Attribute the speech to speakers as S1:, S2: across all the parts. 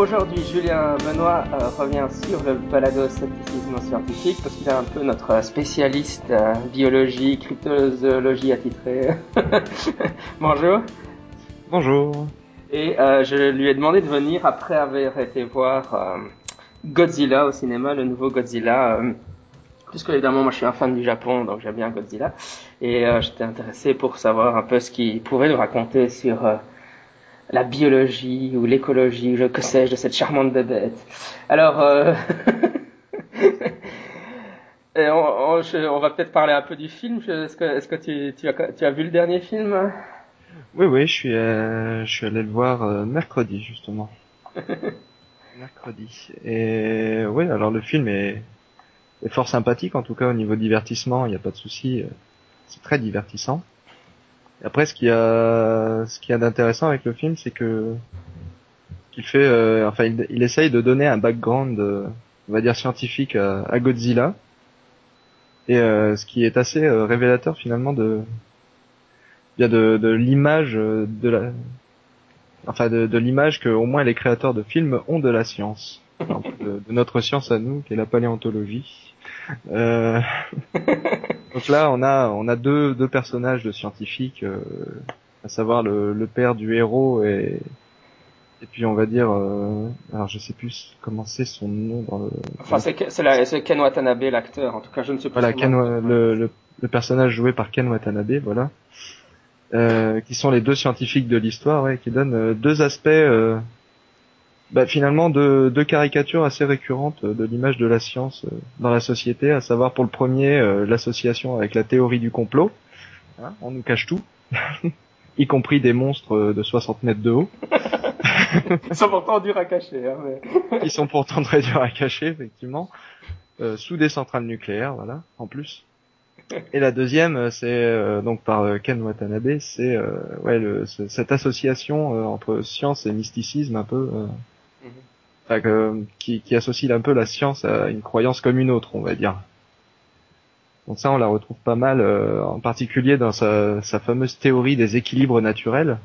S1: Aujourd'hui, Julien Benoît euh, revient sur le balado scepticisme scientifique parce qu'il est un peu notre spécialiste euh, biologie, cryptozoologie attitré. Bonjour.
S2: Bonjour.
S1: Et euh, je lui ai demandé de venir après avoir été voir Godzilla au cinéma, le nouveau Godzilla. Puisque évidemment, moi je suis un fan du Japon, donc j'aime bien Godzilla. Et j'étais intéressé pour savoir un peu ce qu'il pouvait nous raconter sur la biologie ou l'écologie, je que sais-je, de cette charmante bébête. Alors, euh, et on, on, je- on va peut-être parler un peu du film. Est-ce que, est-ce que tu, tu, as, tu as vu le dernier film?
S2: Oui, oui, je suis, euh, je suis allé le voir euh, mercredi justement. mercredi. Et oui, alors le film est, est fort sympathique, en tout cas au niveau divertissement, il n'y a pas de souci. C'est très divertissant. Après, ce qu'il y a, ce qu'il y a d'intéressant avec le film, c'est que qu'il fait, euh, enfin, il, essaye de donner un background, euh, on va dire scientifique à, Godzilla. Et euh, ce qui est assez euh, révélateur finalement de, bien de, de l'image euh, de la enfin de, de l'image que au moins les créateurs de films ont de la science de, de notre science à nous qui est la paléontologie Euh, donc là on a on a deux deux personnages de scientifiques euh, à savoir le, le père du héros et et puis on va dire euh, alors je sais plus comment c'est son nom dans le
S1: Enfin, c'est c'est Ken Watanabe, l'acteur. En tout cas, je ne sais pas.
S2: voilà, Ken, le, le personnage joué par Ken Watanabe, voilà, euh, qui sont les deux scientifiques de l'histoire, ouais, qui donnent euh, deux aspects, euh, bah, finalement deux, deux caricatures assez récurrentes euh, de l'image de la science euh, dans la société, à savoir pour le premier euh, l'association avec la théorie du complot, Hein, on nous cache tout, y compris des monstres de 60 mètres de haut,
S1: Ils sont pourtant durs à cacher. Hein, mais...
S2: qui sont pourtant très durs à cacher, effectivement, euh, sous des centrales nucléaires, voilà, en plus. Et la deuxième, c'est euh, donc par Ken Watanabe, c'est euh, ouais le, ce- cette association euh, entre science et mysticisme un peu, euh,
S1: Mhm.
S2: enfin, que- qui, associe un peu la science à une croyance comme une autre, on va dire. Donc ça, on la retrouve pas mal, euh, en particulier dans sa, fameuse théorie des équilibres naturels.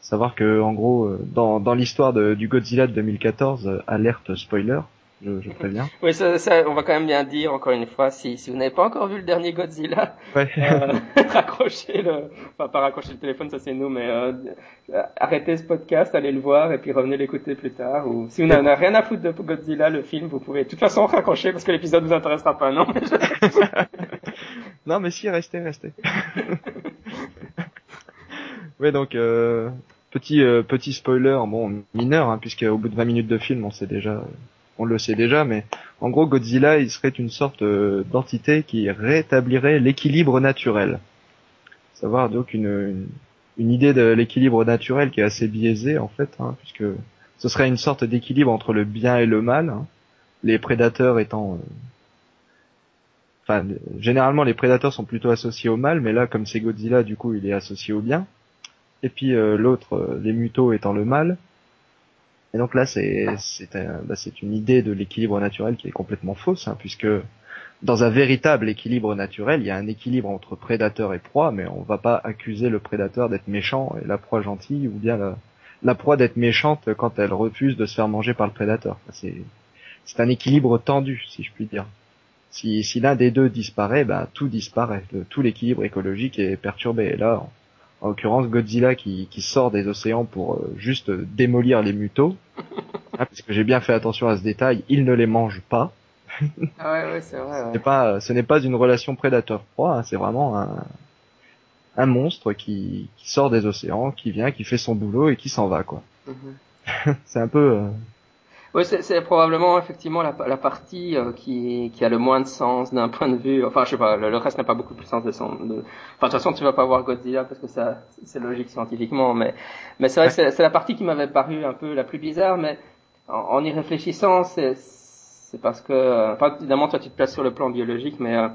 S2: Savoir que, en gros, euh, dans, l'histoire du Godzilla de 2014, euh, alerte spoiler, je, je préviens.
S1: Oui, ça, ça, on va quand même bien dire encore une fois, si, si vous n'avez pas encore vu le dernier Godzilla,
S2: Ouais.
S1: euh, raccrochez le, enfin pas raccrochez le téléphone, ça c'est nous, mais euh, arrêtez ce podcast, allez le voir et puis revenez l'écouter plus tard. Ou si vous n'en avez rien à foutre de Godzilla, le film, vous pouvez de toute façon raccrocher parce que l'épisode vous intéressera pas, non
S2: Non, mais si, restez, restez. ouais, donc euh, petit euh, petit spoiler, bon mineur, hein, puisque au bout de 20 minutes de film, on sait déjà, on le sait déjà, mais en gros, Godzilla, il serait une sorte euh, d'entité qui rétablirait l'équilibre naturel. Savoir donc une, idée de l'équilibre naturel qui est assez biaisée en fait, hein, puisque ce serait une sorte d'équilibre entre le bien et le mal, hein, les prédateurs étant euh, enfin généralement les prédateurs sont plutôt associés au mal, mais là comme c'est Godzilla, du coup il est associé au bien. Et puis euh, l'autre, les mutos étant le mal. Et donc là bah, c'est une idée de l'équilibre naturel qui est complètement fausse, hein, puisque dans un véritable équilibre naturel, il y a un équilibre entre prédateur et proie, mais on va pas accuser le prédateur d'être méchant et la proie gentille, ou bien la, proie d'être méchante quand elle refuse de se faire manger par le prédateur. C'est un équilibre tendu, si je puis dire. Si, si l'un des deux disparaît, ben tout disparaît. Tout l'équilibre écologique est perturbé. Et là, en, en l'occurrence, Godzilla qui, qui sort des océans pour euh, juste démolir les mutos, hein, parce que j'ai bien fait attention à ce détail, il ne les mange pas.
S1: Ah ouais, ouais, c'est vrai.
S2: C'est pas, ce n'est pas une relation prédateur-proie, hein, c'est vraiment un, un monstre qui, qui sort des océans, qui vient, qui fait son boulot et qui s'en va, quoi.
S1: Mhm.
S2: C'est un peu, euh,
S1: Oui, c'est probablement effectivement la, la partie euh, qui, qui a le moins de sens d'un point de vue. Enfin, je sais pas, le, le reste n'a pas beaucoup plus de sens de son. De... Enfin, de toute façon, tu vas pas voir Godzilla parce que ça, c'est logique scientifiquement, mais mais c'est vrai que c'est la partie qui m'avait paru un peu la plus bizarre, mais en, en y réfléchissant, c'est c'est parce que, euh, enfin, évidemment, toi tu te places sur le plan biologique, mais euh,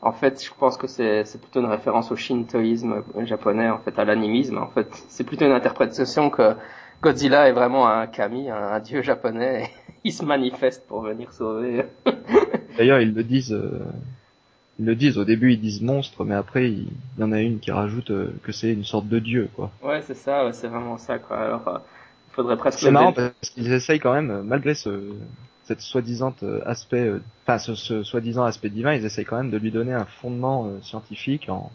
S1: en fait, je pense que c'est c'est plutôt une référence au shintoïsme japonais, en fait, à l'animisme. En fait, c'est plutôt une interprétation que Godzilla est vraiment un kami, un, un dieu japonais. Il se manifeste pour venir sauver.
S2: D'ailleurs, ils le disent, euh, ils le disent au début, ils disent monstre, mais après, il, il y en a une qui rajoute euh, que c'est une sorte de dieu, quoi.
S1: ouais, c'est ça, ouais, c'est vraiment ça, quoi. Alors, euh, faudrait presque.
S2: C'est marrant parce qu'ils essayent quand même, malgré ce cette soi-disant aspect, enfin ce, ce soi-disant aspect divin, ils essayent quand même de lui donner un fondement scientifique en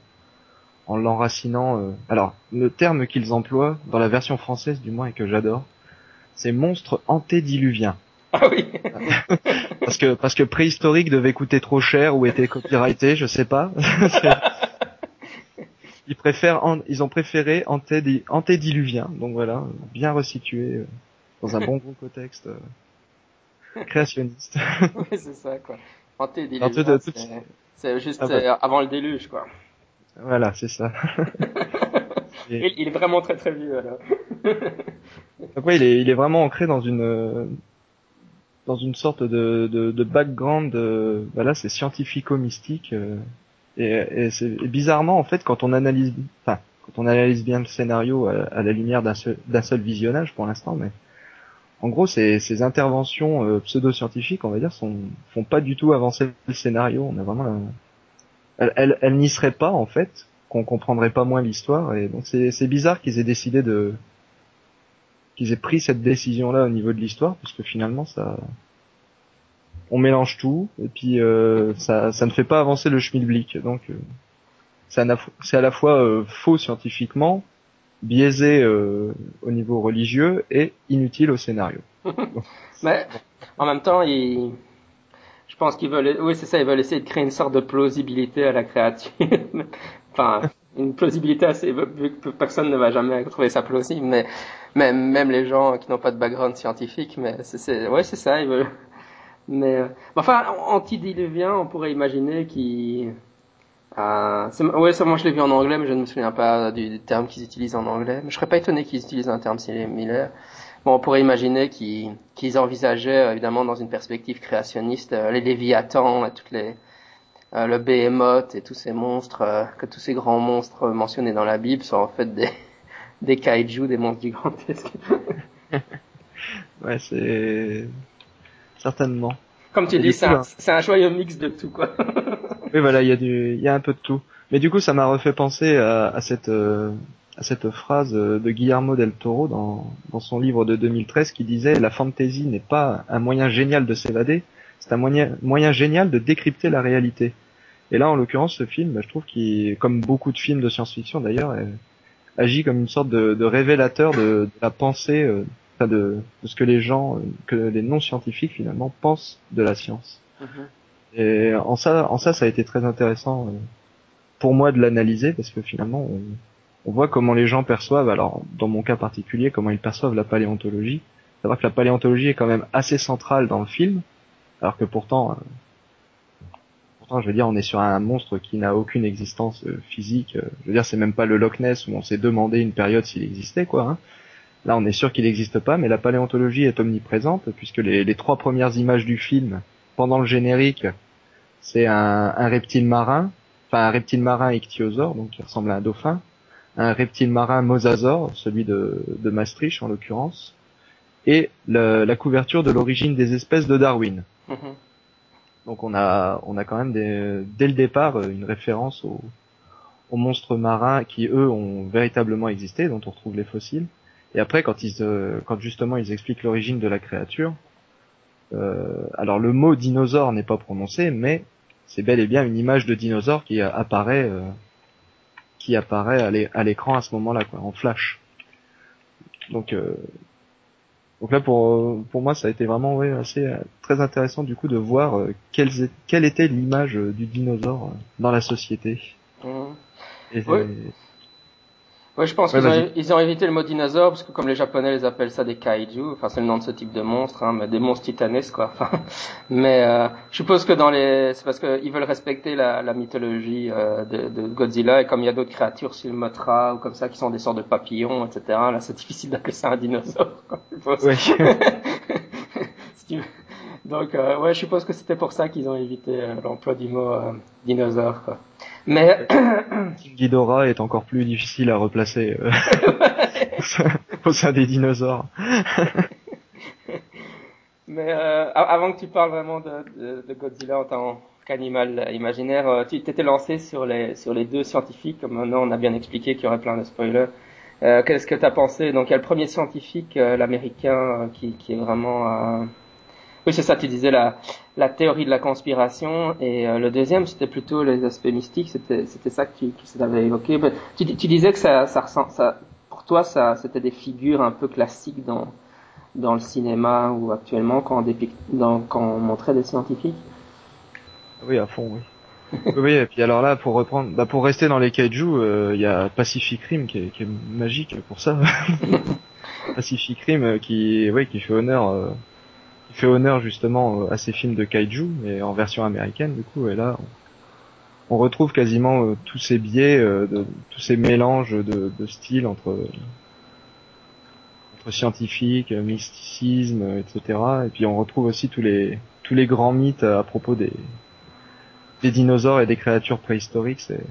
S2: en l'enracinant. Euh... Alors, le terme qu'ils emploient dans la version française du moins et que j'adore, c'est monstre antédiluvien.
S1: Ah oui.
S2: parce que parce que préhistorique devait coûter trop cher ou était copyrighté, je sais pas. ils préfèrent, ils ont préféré antédiluvien, donc voilà, bien resitué euh, dans un bon gros contexte euh, créationniste.
S1: oui, c'est ça quoi. Antédiluvien, c'est juste ah, bah. avant le déluge quoi.
S2: Voilà, c'est ça.
S1: il, est vraiment très très vieux alors.
S2: il est, il est vraiment ancré dans une dans une sorte de, de, de background, de, voilà, c'est scientifico-mystique. Euh, et, et, c'est bizarrement en fait quand on analyse, enfin quand on analyse bien le scénario à, la lumière d'un seul, visionnage pour l'instant, mais en gros ces, ces interventions euh, pseudo-scientifiques, on va dire, sont, font pas du tout avancer le scénario. On a vraiment elle, elle, n'y serait pas en fait, qu'on comprendrait pas moins l'histoire. Et donc c'est bizarre qu'ils aient décidé de qu'ils aient pris cette décision là au niveau de l'histoire, parce que finalement ça on mélange tout et puis euh, ça, ça ne fait pas avancer le schmilblick. Donc euh, c'est à la fois euh, faux scientifiquement, biaisé euh, au niveau religieux et inutile au scénario.
S1: Mais en même temps, il je pense qu'ils veulent, oui, c'est ça, ils veulent essayer de créer une sorte de plausibilité à la créature. enfin, une plausibilité assez, vu que personne ne va jamais trouver ça plausible, mais même, même les gens qui n'ont pas de background scientifique, mais c'est, ouais, c'est ça, ils veulent. Mais, euh, enfin, antidiluvien, on pourrait imaginer qu'il, euh, ouais, ça, moi je l'ai vu en anglais, mais je ne me souviens pas du, terme qu'ils utilisent en anglais. Mais je serais pas étonné qu'ils utilisent un terme similaire. Bon, on pourrait imaginer qu'ils envisageaient, euh, évidemment, dans une perspective créationniste, euh, les Léviathans, toutes les, euh, le Behemoth et tous ces monstres, que tous ces grands monstres mentionnés dans la Bible sont en fait des, des kaiju, des monstres gigantesques.
S2: ouais, c'est certainement.
S1: Comme tu dis, c'est un, un, joyeux mix de tout, quoi.
S2: oui, voilà, il y a du, il y a un peu de tout. Mais du coup, ça m'a refait penser à, à cette à cette phrase de Guillermo del Toro dans, dans son livre de 2013 qui disait la fantasy n'est pas un moyen génial de s'évader, c'est un moyen, moyen génial de décrypter la réalité. Et là, en l'occurrence, ce film, bah, je trouve qu'il, comme beaucoup de films de science-fiction d'ailleurs, agit comme une sorte de, de révélateur de, de, la pensée, euh, de, de, ce que les gens, que les non-scientifiques finalement pensent de la science. Mm-hmm. Et en ça, en ça, ça a été très intéressant euh, pour moi de l'analyser parce que finalement, on, on voit comment les gens perçoivent, alors dans mon cas particulier, comment ils perçoivent la paléontologie. Savoir que la paléontologie est quand même assez centrale dans le film, alors que pourtant, euh, pourtant je veux dire, on est sur un monstre qui n'a aucune existence euh, physique. Euh, je veux dire, c'est même pas le Loch Ness où on s'est demandé une période s'il existait, quoi. Hein. Là, on est sûr qu'il n'existe pas, mais la paléontologie est omniprésente puisque les, trois premières images du film, pendant le générique, c'est un, un reptile marin, enfin un reptile marin ichthyosaure, donc qui ressemble à un dauphin un reptile marin mosasaure, celui de, de Maastricht en l'occurrence, et la couverture de l'origine des espèces de Darwin. Mhm. Donc on a, on a quand même des, dès le départ une référence aux, aux, monstres marins qui eux ont véritablement existé, dont on retrouve les fossiles. Et après, quand ils, euh, quand justement ils expliquent l'origine de la créature, euh, alors le mot dinosaure n'est pas prononcé, mais c'est bel et bien une image de dinosaure qui apparaît euh, qui apparaît à l'écran à ce moment-là, quoi, en flash. Donc, euh, donc là pour pour moi ça a été vraiment ouais, assez euh, très intéressant du coup de voir euh, quelle, quelle était l'image du dinosaure dans la société.
S1: Mmh. Ouais, je pense qu'ils ont, ils ont évité le mot dinosaure parce que comme les Japonais les appellent ça des kaiju, enfin c'est le nom de ce type de monstre, hein, mais des monstres titanesques quoi. Enfin, mais euh, je suppose que dans les, c'est parce qu'ils veulent respecter la, la mythologie euh, de, de, Godzilla et comme il y a d'autres créatures, Mothra ou comme ça qui sont des sortes de papillons, etc. Là c'est difficile d'appeler ça un dinosaure. Quoi, Donc euh, ouais, je suppose que c'était pour ça qu'ils ont évité euh, l'emploi du mot euh, dinosaure. Quoi. Mais
S2: Ghidorah est encore plus difficile à replacer euh, au sein des dinosaures.
S1: Mais euh, avant que tu parles vraiment de, de, de Godzilla en tant qu'animal imaginaire, euh, tu t'étais lancé sur les sur les deux scientifiques. Comme maintenant on a bien expliqué qu'il y aurait plein de spoilers. Euh, Qu'est-ce que tu as pensé? Donc il y a le premier scientifique, l'américain, qui, qui est vraiment... Euh, oui, c'est ça, tu disais la, théorie de la conspiration, et le deuxième, c'était plutôt les aspects mystiques, c'était ça que tu, avais évoqué. Tu, disais que ça, ressent, pour toi, c'était des figures un peu classiques dans, le cinéma ou actuellement quand on, montrait des scientifiques?
S2: Oui, à fond, oui oui, et puis alors là, pour reprendre, bah pour rester dans les kaiju, euh, il y a Pacific Rim qui est, magique pour ça. Pacific Rim euh, qui, ouais, qui fait honneur, euh, fait honneur justement à ces films de kaiju, mais en version américaine du coup. Et là, on, retrouve quasiment tous ces biais, de, tous ces mélanges de, styles entre entre scientifique, mysticisme, etc. Et puis on retrouve aussi tous les grands mythes à propos des dinosaures et des créatures préhistoriques, c'est.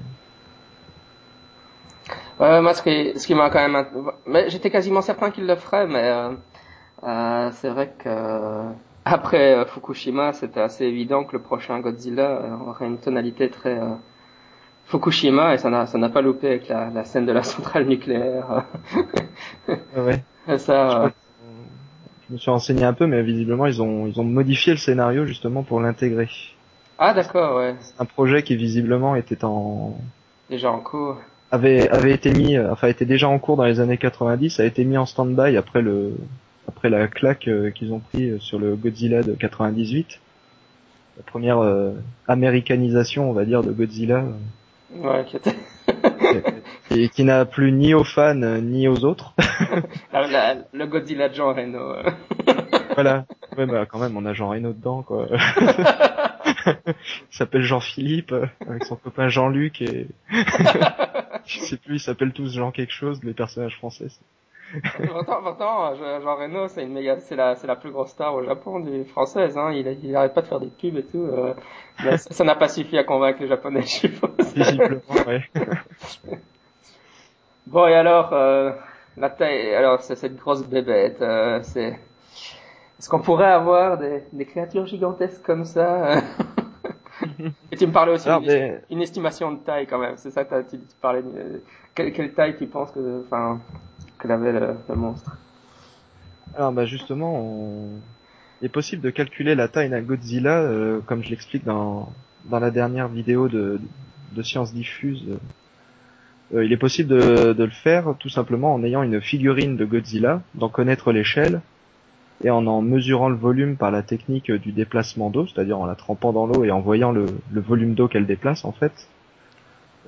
S1: Ouais, moi, ce qui, m'a quand même, mais j'étais quasiment certain qu'il le ferait, mais euh, euh, c'est vrai que euh, après euh, Fukushima, c'était assez évident que le prochain Godzilla aurait une tonalité très Fukushima et ça n'a, ça n'a pas loupé avec la, la scène de la centrale nucléaire.
S2: ouais. ça. Je, me suis renseigné un peu, mais visiblement ils ont ils ont modifié le scénario justement pour l'intégrer.
S1: Ah d'accord, ouais.
S2: Un projet qui visiblement était en
S1: déjà en cours.
S2: Avait avait été mis, enfin était déjà en cours dans les années 90, a été mis en stand-by après le après la claque euh, qu'ils ont pris euh, sur le Godzilla de 98, la première américanisation, on va dire, de Godzilla.
S1: Ouais, qui était...
S2: et, qui n'a plu ni aux fans ni aux autres.
S1: le Godzilla de Jean Reno.
S2: voilà. Ouais, bah quand même, on a Jean Reno dedans, quoi. il s'appelle Jean-Philippe euh, avec son copain Jean-Luc et je sais plus, ils s'appellent tous Jean quelque chose, les personnages français.
S1: Pourtant, pourtant, Jean Reno, c'est une méga, c'est la, c'est la plus grosse star au Japon du française. Hein. Il, il arrête pas de faire des pubs et tout. Euh, ça n'a pas suffi à convaincre les Japonais, je suppose.
S2: Visiblement, ouais.
S1: bon et alors, euh, la taille, alors c'est cette grosse bébête, euh, c'est est-ce qu'on pourrait avoir des, des, créatures gigantesques comme ça Et tu me parlais aussi d'une estimation de taille quand même. C'est ça tu, tu parlais. De, quelle, quelle, taille tu penses que, enfin, le, le, monstre
S2: Alors bah justement, il est possible de calculer la taille d'un Godzilla, euh, comme je l'explique dans dans la dernière vidéo de de Science Diffuse. Euh, il est possible de, de le faire tout simplement en ayant une figurine de Godzilla, d'en connaître l'échelle et en en mesurant le volume par la technique du déplacement d'eau, c'est-à-dire en la trempant dans l'eau et en voyant le, volume d'eau qu'elle déplace en fait,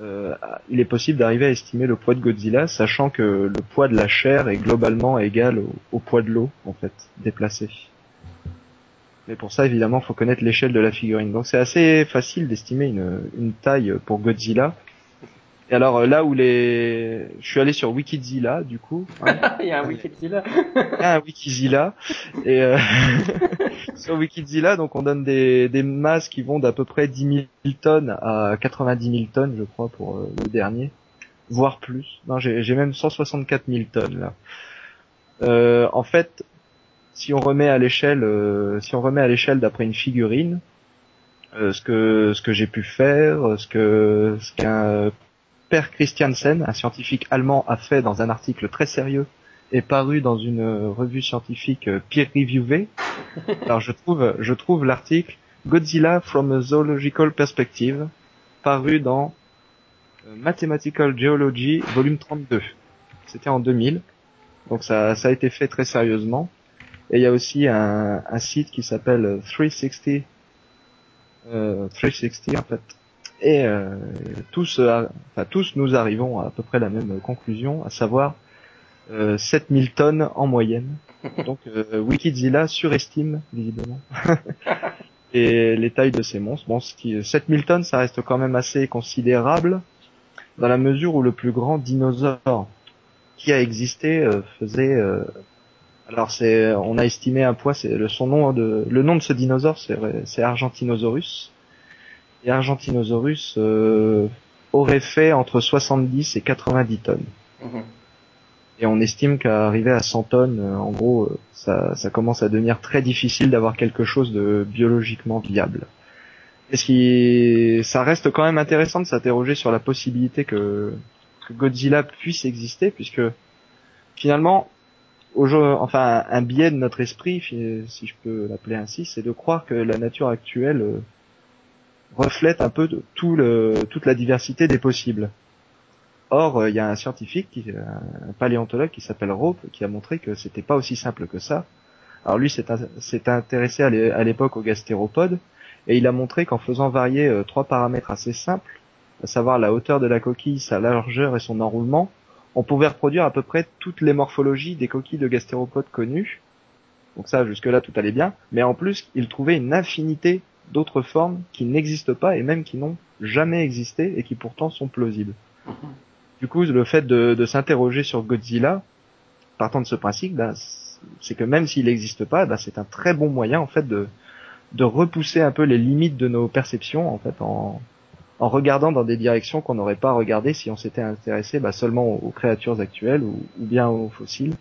S2: euh, il est possible d'arriver à estimer le poids de Godzilla, sachant que le poids de la chair est globalement égal au, poids de l'eau en fait déplacée. Mais pour ça, évidemment, faut connaître l'échelle de la figurine. Donc c'est assez facile d'estimer une taille pour Godzilla, et alors euh, là où les, je suis allé sur Wikizilla du coup.
S1: Hein. Il y a un Wikizilla.
S2: Il y a un Wikizilla. Et euh... sur Wikizilla, donc on donne des, des masses qui vont d'à peu près 10 000 tonnes à 90 000 tonnes, je crois, pour euh, le dernier, voire plus. Non, j'ai même 164 000 tonnes là. Euh, en fait, si on remet à l'échelle, euh, si on remet à l'échelle d'après une figurine, ce que ce que j'ai pu faire, ce que ce qu'un Per Christiansen, un scientifique allemand, a fait dans un article très sérieux et paru dans une revue scientifique euh, peer-reviewée. Alors je trouve, je trouve l'article Godzilla from a Zoological Perspective, paru dans euh, Mathematical Geology, volume 32. C'était en 2000. Donc ça, ça a été fait très sérieusement. Et il y a aussi un, un site qui s'appelle 360, euh, 360 en fait, et euh, tous, euh, enfin tous nous arrivons à à peu près la même conclusion, à savoir euh, 7000 tonnes en moyenne. Donc euh, Wikizilla surestime visiblement et les tailles de ces monstres. Bon, ce qui 7000 tonnes, ça reste quand même assez considérable dans la mesure où le plus grand dinosaure qui a existé euh, faisait euh, alors c'est on a estimé un poids c'est le son nom de le nom de ce dinosaure c'est c'est Argentinosaurus et Argentinosaurus euh, aurait fait entre 70 et 90 tonnes. Mhm. Et on estime qu'à arriver à 100 tonnes, euh, en gros, euh, ça, ça commence à devenir très difficile d'avoir quelque chose de biologiquement viable. Et ce qui, ça reste quand même intéressant de s'interroger sur la possibilité que, que Godzilla puisse exister, puisque finalement, enfin, un biais de notre esprit, si je peux l'appeler ainsi, c'est de croire que la nature actuelle euh, reflète un peu toute la diversité des possibles. Or, euh, il y a un scientifique, un paléontologue qui s'appelle Rope, qui a montré que c'était pas aussi simple que ça. Alors lui s'est intéressé à l'époque aux gastéropodes, et il a montré qu'en faisant varier euh, trois paramètres assez simples, à savoir la hauteur de la coquille, sa largeur et son enroulement, on pouvait reproduire à peu près toutes les morphologies des coquilles de gastéropodes connues. Donc ça, jusque-là, tout allait bien. Mais en plus, il trouvait une infinité d'autres formes qui n'existent pas et même qui n'ont jamais existé et qui pourtant sont plausibles. Du coup, le fait de, s'interroger sur Godzilla, partant de ce principe, ben, c'est que même s'il n'existe pas, ben, c'est un très bon moyen en fait de, de repousser un peu les limites de nos perceptions en fait en, en regardant dans des directions qu'on n'aurait pas regardé si on s'était intéressé bah, seulement aux, créatures actuelles ou, bien aux fossiles,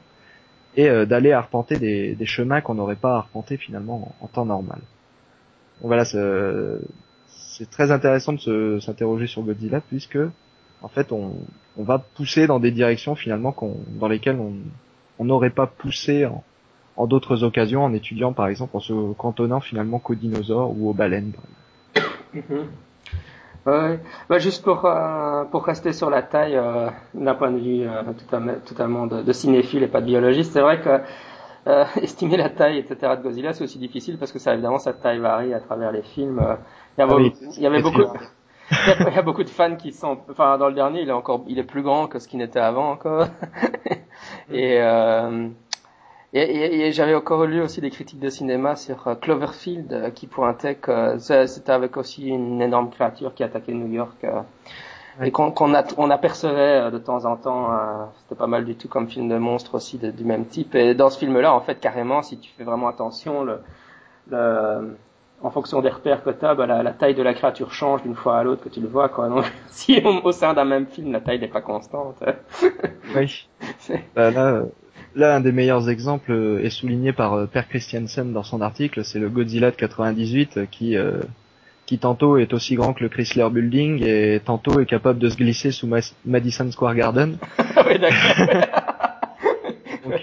S2: et euh, d'aller arpenter des, des chemins qu'on n'aurait pas arpentés finalement en, temps normal. Voilà, c'est très intéressant de s'interroger sur Godzilla puisque en fait on, on, va pousser dans des directions finalement dans lesquelles on n'aurait pas poussé en, en d'autres occasions en étudiant par exemple en se cantonnant finalement qu'aux dinosaures ou aux baleines.
S1: Ouais, bah juste pour euh, pour rester sur la taille euh, d'un point de vue euh, totalement, de, de, cinéphile et pas de biologiste, c'est vrai que euh, estimer la taille etc de Godzilla c'est aussi difficile parce que ça évidemment sa taille varie à travers les films. Il y, avait, ah il y avait beaucoup il y a beaucoup de fans qui sont enfin dans le dernier il est encore il est plus grand que ce qu'il n'était avant encore et et, j'avais encore lu aussi des critiques de cinéma sur euh, Cloverfield euh, qui pointaient que c'était avec aussi une énorme créature qui attaquait New York euh, et qu'on on apercevait de temps en temps. c'était pas mal du tout comme film de monstre aussi du même type. Et dans ce film-là, en fait, carrément, si tu fais vraiment attention, le, le en fonction des repères que tu as, bah, la, taille de la créature change d'une fois à l'autre que tu le vois. Quoi. Donc, si au, sein d'un même film, la taille n'est pas constante.
S2: oui. Bah, là, Là, un des meilleurs exemples euh, est souligné par euh, Per Christiansen dans son article, c'est le Godzilla de 98 euh, qui tantôt est aussi grand que le Chrysler Building et tantôt est capable de se glisser sous Madison Square Garden. oui, Donc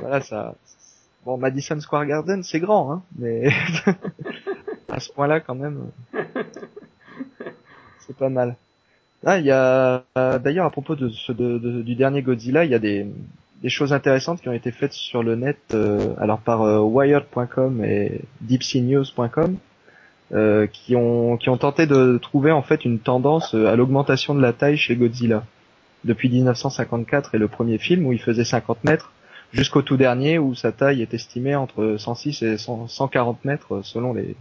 S2: voilà, ça. Bon, Madison Square Garden, c'est grand, hein, mais à ce point-là, quand même, c'est pas mal. Ah, il y a d'ailleurs à propos de, ce, du dernier Godzilla, il y a des des choses intéressantes qui ont été faites sur le net, euh, alors par euh, Wired.com et DeepSeaNews.com, euh, qui ont qui ont tenté de trouver en fait une tendance à l'augmentation de la taille chez Godzilla depuis 1954 et le premier film où il faisait 50 mètres jusqu'au tout dernier où sa taille est estimée entre 106 et 140 mètres selon les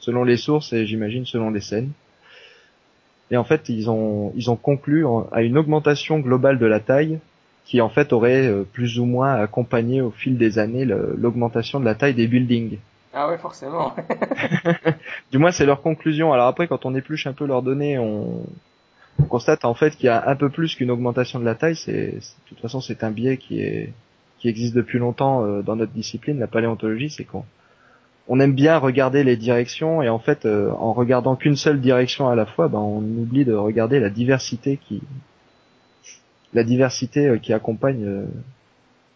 S2: selon les sources et j'imagine selon les scènes. Et en fait, ils ont ils ont conclu à une augmentation globale de la taille qui en fait aurait euh, plus ou moins accompagné au fil des années l'augmentation de la taille des buildings.
S1: Ah ouais, forcément.
S2: du moins, c'est leur conclusion. Alors après, quand on épluche un peu leurs données, on, constate en fait qu'il y a un peu plus qu'une augmentation de la taille. C'est, de toute façon, c'est un biais qui est qui existe depuis longtemps euh, dans notre discipline, la paléontologie. C'est qu'on on aime bien regarder les directions et en fait, euh, en regardant qu'une seule direction à la fois, ben, on oublie de regarder la diversité qui la diversité euh, qui accompagne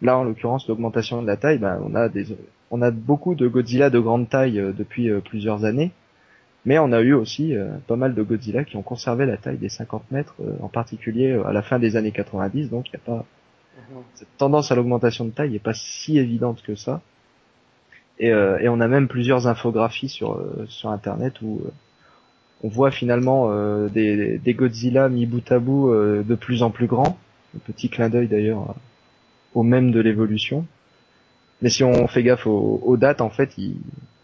S2: là en l'occurrence l'augmentation de la taille, ben, on a des on a beaucoup de Godzilla de grande taille euh, depuis plusieurs années, mais on a eu aussi pas mal de Godzilla qui ont conservé la taille des 50 mètres, en particulier à la fin des années 90, donc il n'y a pas mhm. cette tendance à l'augmentation de taille n'est pas si évidente que ça. Et, et, on a même plusieurs infographies sur sur internet où on voit finalement euh, des, des, Godzilla mis bout à bout euh, de plus en plus grands. Un petit clin d'œil d'ailleurs au même de l'évolution. Mais si on fait gaffe aux, dates, en fait,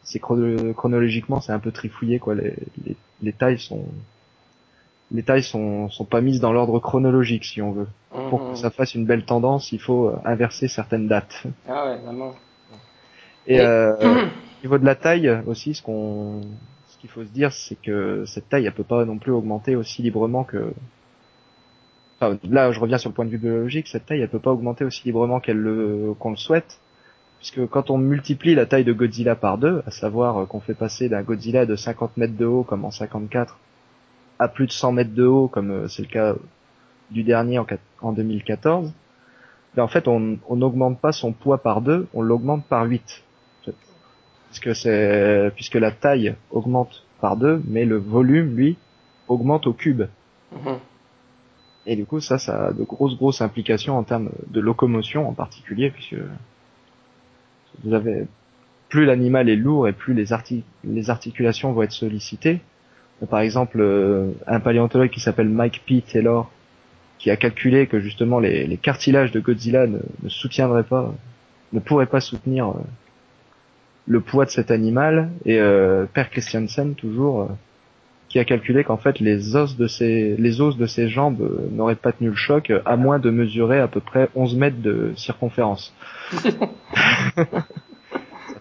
S2: c'est chronologiquement c'est un peu trifouillé quoi. Les, les, tailles sont les tailles sont, sont pas mises dans l'ordre chronologique si on veut. Pour que ça fasse une belle tendance, il faut inverser certaines dates.
S1: Ah ouais, vraiment.
S2: Et, euh, au niveau de la taille aussi, ce qu'on ce qu'il faut se dire, c'est que cette taille, elle peut pas non plus augmenter aussi librement que. Enfin, là, je reviens sur le point de vue biologique. Cette taille, elle peut pas augmenter aussi librement qu'elle le qu'on le souhaite, puisque quand on multiplie la taille de Godzilla par deux, à savoir qu'on fait passer d'un Godzilla de 50 mètres de haut comme en 54 à plus de 100 mètres de haut comme euh, c'est le cas du dernier en, en 2014, Mais en fait, on n'augmente pas son poids par deux, on l'augmente par 8. Puisque c'est, puisque la taille augmente par deux, mais le volume, lui, augmente au cube. Mhm. Et du coup, ça, ça a de grosses, grosses implications en termes de locomotion en particulier, puisque vous avez, plus l'animal est lourd et plus les, articulations vont être sollicitées. Par exemple, euh, un paléontologue qui s'appelle Mike P. Taylor, qui a calculé que justement les, cartilages de Godzilla ne, soutiendraient pas, ne pourraient pas soutenir euh, le poids de cet animal. Et euh, Père Christiansen toujours, euh, qui a calculé qu'en fait les os de ses, les os de ses jambes n'auraient pas tenu le choc à moins de mesurer à peu près 11 mètres de circonférence. Ça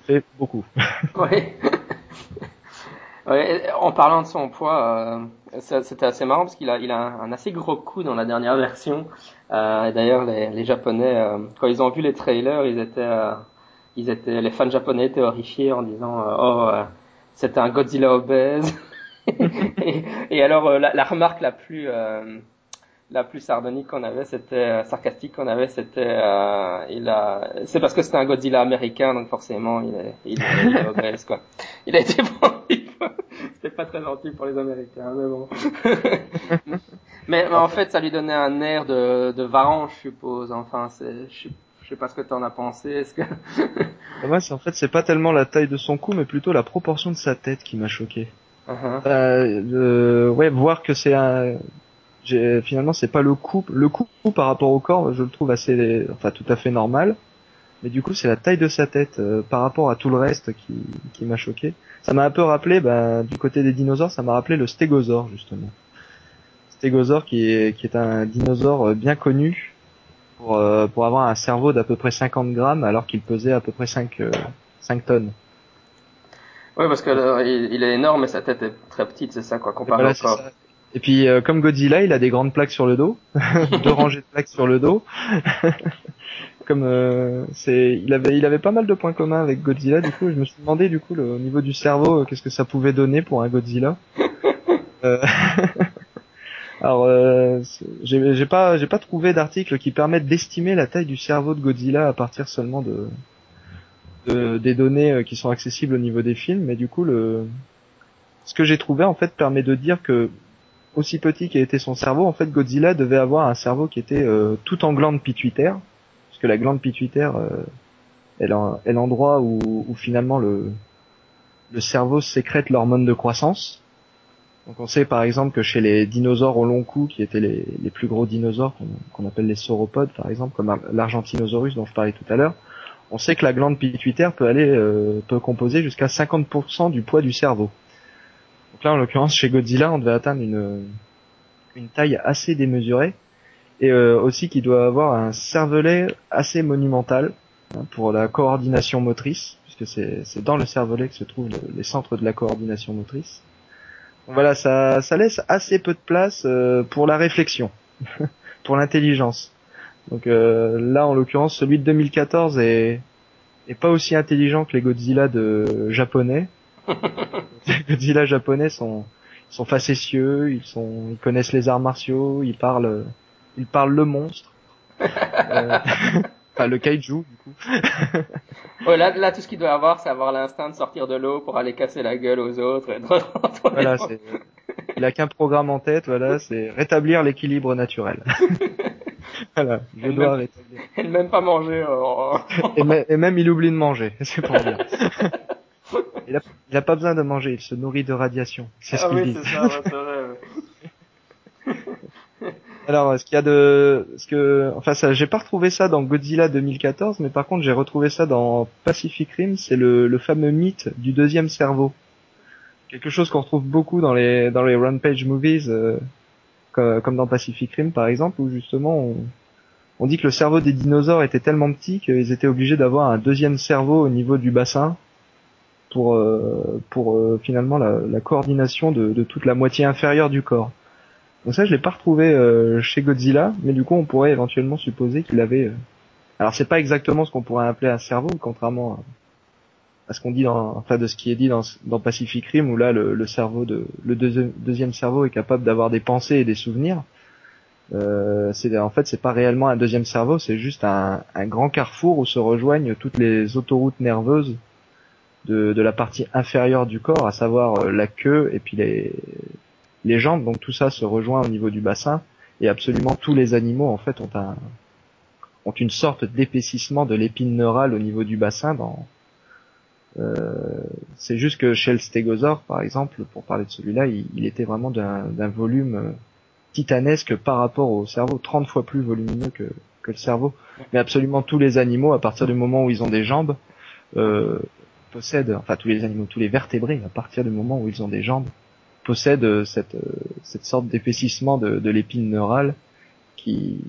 S2: fait beaucoup.
S1: oui. en parlant de son poids, euh, c'était assez marrant parce qu'il a, il a un, assez gros coup dans la dernière version. Euh, d'ailleurs, les, les Japonais, euh, quand ils ont vu les trailers, ils étaient, euh, ils étaient, les fans japonais étaient horrifiés en disant, oh, c'était un Godzilla obèse. Et, alors, la, la, remarque la plus la plus sardonique qu'on avait, c'était euh, sarcastique qu'on avait, c'était euh, il a, c'est parce que c'était un Godzilla américain, donc forcément il est, il est, quoi. Il a été vendu. c'était pas très gentil pour les Américains, mais bon. mais, en fait, ça lui donnait un air de, de varan, je suppose. Enfin, c'est, je, sais pas ce que t'en as pensé. Est-ce que
S2: Moi, en fait, c'est pas tellement la taille de son cou, mais plutôt la proportion de sa tête qui m'a choqué. Uh-huh. euh, ouais, voir que c'est un finalement c'est pas le coup le coup par rapport au corps je le trouve assez enfin tout à fait normal. Mais du coup c'est la taille de sa tête euh, par rapport à tout le reste qui, qui m'a choqué. Ça m'a un peu rappelé bah, du côté des dinosaures ça m'a rappelé le stégosaure justement. Stégosaure qui est qui est un dinosaure bien connu pour euh, pour avoir un cerveau d'à peu près 50 grammes alors qu'il pesait à peu près 5 5 euh, tonnes
S1: oui, parce que il, est énorme et sa tête est très petite, c'est ça, quoi, comparé au corps.
S2: Et puis euh, comme Godzilla, il a des grandes plaques sur le dos, deux rangées de plaques sur le dos. comme euh, c'est, il avait, il avait pas mal de points communs avec Godzilla. Du coup, je me suis demandé du coup le, au niveau du cerveau, euh, qu'est-ce que ça pouvait donner pour un Godzilla. Alors, j'ai, j'ai pas, j'ai pas trouvé d'article qui permette d'estimer la taille du cerveau de Godzilla à partir seulement de, de des données qui sont accessibles au niveau des films. Mais du coup, le, ce que j'ai trouvé en fait permet de dire que aussi petit qu'était son cerveau, en fait, Godzilla devait avoir un cerveau qui était euh, tout en glande pituitaire, parce que la glande pituitaire euh, est l'endroit où, finalement le, le cerveau sécrète l'hormone de croissance. Donc on sait par exemple que chez les dinosaures au long cou, qui étaient les plus gros dinosaures qu'on appelle les sauropodes par exemple, comme l'Argentinosaurus dont je parlais tout à l'heure, on sait que la glande pituitaire peut aller euh, peut composer jusqu'à 50% du poids du cerveau. Donc là, en l'occurrence, chez Godzilla, on devait atteindre une, une taille assez démesurée et euh, aussi qui doit avoir un cervelet assez monumental hein, pour la coordination motrice, puisque c'est dans le cervelet que se trouvent les centres de la coordination motrice. Voilà, ça, ça laisse assez peu de place euh, pour la réflexion, pour l'intelligence. Donc euh, là, en l'occurrence, celui de 2014 est, est pas aussi intelligent que les Godzilla de japonais, les Godzilla japonais sont sont facétieux, ils sont ils connaissent les arts martiaux, ils parlent ils parlent le monstre. euh, enfin le kaiju du coup.
S1: ouais, là, là tout ce qu'il doit avoir c'est avoir l'instinct de sortir de l'eau pour aller casser la gueule aux autres et
S2: voilà, c'est il a qu'un programme en tête, voilà, c'est rétablir l'équilibre naturel. Voilà, je dois rétablir.
S1: Et même pas manger. Euh,
S2: et, et, même il oublie de manger, c'est pour dire. Il a, il a pas besoin de manger, il se nourrit de radiation. C'est ce ah oui, c'est ça, c'est vrai. Alors, ce qu'il y a de, ce que, enfin, ça, j'ai pas retrouvé ça dans Godzilla 2014, mais par contre, j'ai retrouvé ça dans Pacific Rim. C'est le, le fameux mythe du deuxième cerveau. Quelque chose qu'on retrouve beaucoup dans les, dans les Rampage movies, euh, comme, comme, dans Pacific Rim, par exemple, où justement, on, on dit que le cerveau des dinosaures était tellement petit qu'ils étaient obligés d'avoir un deuxième cerveau au niveau du bassin pour euh, pour euh, finalement la, coordination de, toute la moitié inférieure du corps. Donc ça je l'ai pas retrouvé euh, chez Godzilla, mais du coup on pourrait éventuellement supposer qu'il avait. Alors c'est pas exactement ce qu'on pourrait appeler un cerveau, contrairement à, ce qu'on dit dans, enfin de ce qui est dit dans, Pacific Rim où là le cerveau de le deuxième cerveau est capable d'avoir des pensées et des souvenirs. Euh, c'est en fait c'est pas réellement un deuxième cerveau, c'est juste un, un, grand carrefour où se rejoignent toutes les autoroutes nerveuses de, de la partie inférieure du corps, à savoir euh, la queue et puis les, les jambes. Donc tout ça se rejoint au niveau du bassin et absolument tous les animaux en fait ont un ont une sorte d'épaississement de l'épine neurale au niveau du bassin. Dans euh, c'est juste que chez le stégosaure par exemple, pour parler de celui-là, il, il était vraiment d'un volume titanesque par rapport au cerveau, 30 fois plus volumineux que, le cerveau. Mais absolument tous les animaux, à partir du moment où ils ont des jambes, euh, possèdent, enfin tous les animaux, tous les vertébrés, à partir du moment où ils ont des jambes, possèdent cette, cette sorte d'épaississement de, l'épine neurale qui,